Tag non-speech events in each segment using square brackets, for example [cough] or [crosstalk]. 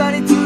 everybody to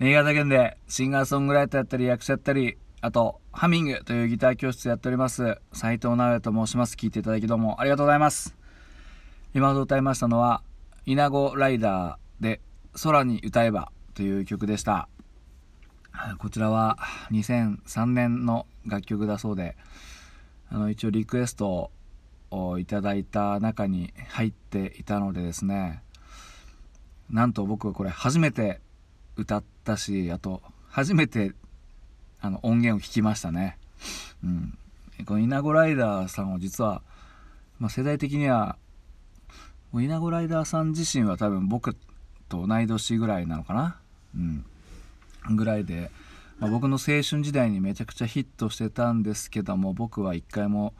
新潟県でシンガーソングライターやったり役者やったりあとハミングというギター教室やっております斉藤直也と申します。聞いていただきどうもありがとうございます。今ほど歌いましたのは稲子ライダーで空に歌えばという曲でした。こちらは2003年の楽曲だそうであの一応リクエストをいただいた中に入っていたのでですねなんと僕はこれ初めて歌ったしあと初めてあの音源を聴きましたね。うん、この稲子ライダーさんは実は、まあ、世代的には稲子ライダーさん自身は多分僕と同い年ぐらいなのかな、うん、ぐらいで、まあ、僕の青春時代にめちゃくちゃヒットしてたんですけども僕は一回も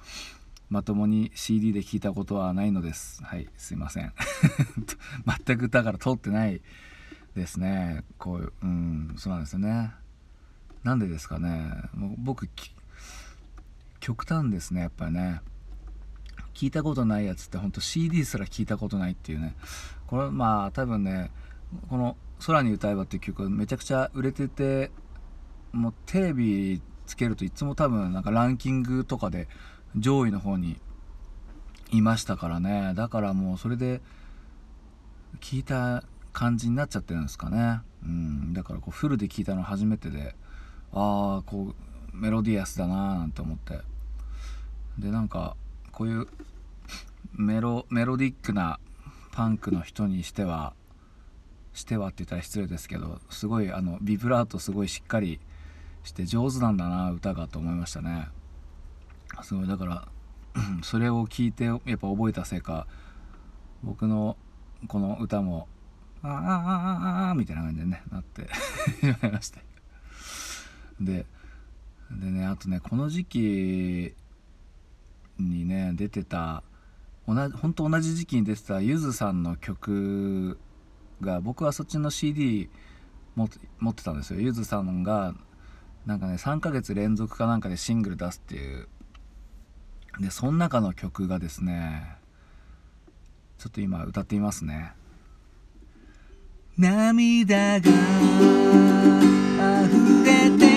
まともに CD で聴いたことはないのです。はいすいません。[laughs] 全くだから通ってないですね。こういううんそうなんですよね。なんでですかね。もう僕極端ですねやっぱりね。聞いたことないやつってほんと CD すら聞いたことないっていうね。これまあ多分ねこの「空に歌えば」っていう曲めちゃくちゃ売れててもうテレビつけるといつも多分なんかランキングとかで上位の方にいましたからね。だからもうそれで聞いた感じになっちゃってるんですかね。うん。だからこうフルで聞いたの初めてでああこうメロディアスだなーなんて思って。でなんかこういうメロメロディックなパンクの人にしてはしてはって言ったら失礼ですけどすごいあのビブラートすごいしっかりして上手なんだな歌がと思いましたね。すごいだからそれを聞いてやっぱ覚えたせいか僕のこの歌も「ああああああ」みたいな感じでねなってしまいましたででねあとねこの時期にね出てた同じ本当同じ時期に出てたゆずさんの曲が僕はそっちの CD 持ってたんですよ。ゆずさんがなんかね3ヶ月連続かなんかでシングル出すっていうでその中の曲がですねちょっと今歌ってみますね。涙が溢れて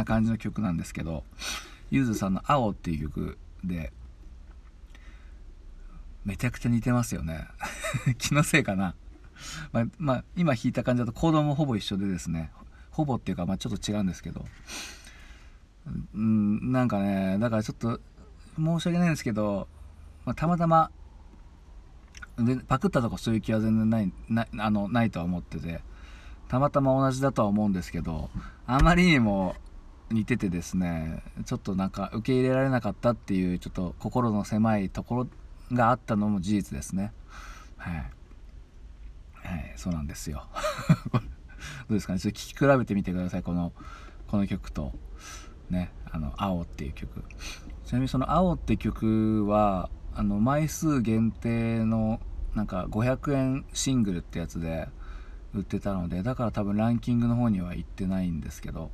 な感じの曲なんですけどゆずさんの「青」っていう曲でめちゃくちゃ似てますよね。[laughs] 気のせいかな。まあ、まあ、今弾いた感じだとコードもほぼ一緒でですねほぼっていうか、まあ、ちょっと違うんですけど。うんなんかねだからちょっと申し訳ないんですけど、まあ、たまたまでパクったとかそういう気は全然ないなあのないとは思っててたまたま同じだとは思うんですけどあまりにも似ててですねちょっとなんか受け入れられなかったっていうちょっと心の狭いところがあったのも事実ですね。はい、はい、そうなんですよ。[laughs] どうですかね？ちょっと聴き比べてみてください。このこの曲と。ねあの「青」っていう曲。ちなみにその「青」って曲はあの枚数限定のなんか500円シングルってやつで売ってたのでだから多分ランキングの方には行ってないんですけど、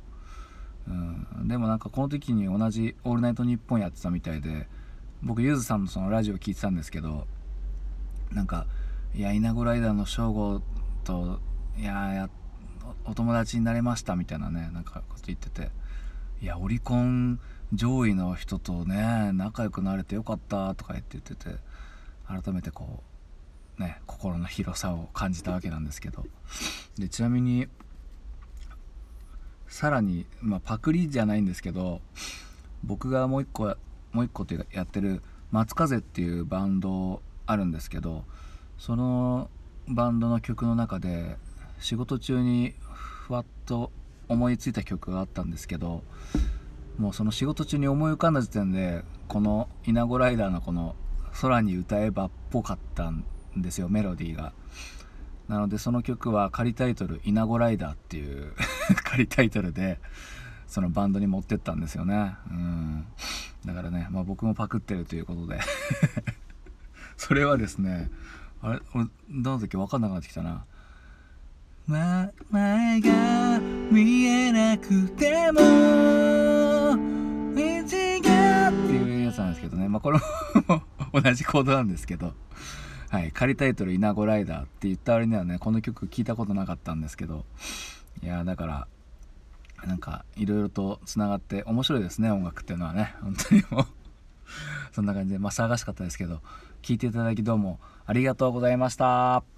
うん、でもなんかこの時に同じ「オールナイトニッポン」やってたみたいで僕ゆずさんのそのラジオ聞いてたんですけどなんか「いや稲子ライダーの省吾といややお友達になれました」みたいなねなんかこと言ってて「いやオリコン上位の人とね仲良くなれてよかった」とか言って言ってて改めてこうね心の広さを感じたわけなんですけど。でちなみにさらに、まあ、パクリじゃないんですけど僕がもう一個もう一個ってやってる松風っていうバンドあるんですけどそのバンドの曲の中で仕事中にふわっと思いついた曲があったんですけどもうその仕事中に思い浮かんだ時点でこの「イナゴライダー」のこの「空に歌えば」っぽかったんですよメロディーが。なのでその曲は仮タイトル「イナゴライダー」っていう [laughs] 仮タイトルでそのバンドに持ってったんですよね。うん。だからね、まあ、僕もパクってるということで。[laughs] それはですねあれ俺どの時分かんなくなってきたな。ま、前が見えなくても道がっていうやつなんですけどね。まあこれも [laughs] 同じコードなんですけど。はい仮タイトル「イナゴライダー」って言った割にはねこの曲聞いたことなかったんですけどいやだからなんかいろいろとつながって面白いですね音楽っていうのはね [laughs] 本当にもうそんな感じでまあ騒がしかったですけど聞いていただきどうもありがとうございました。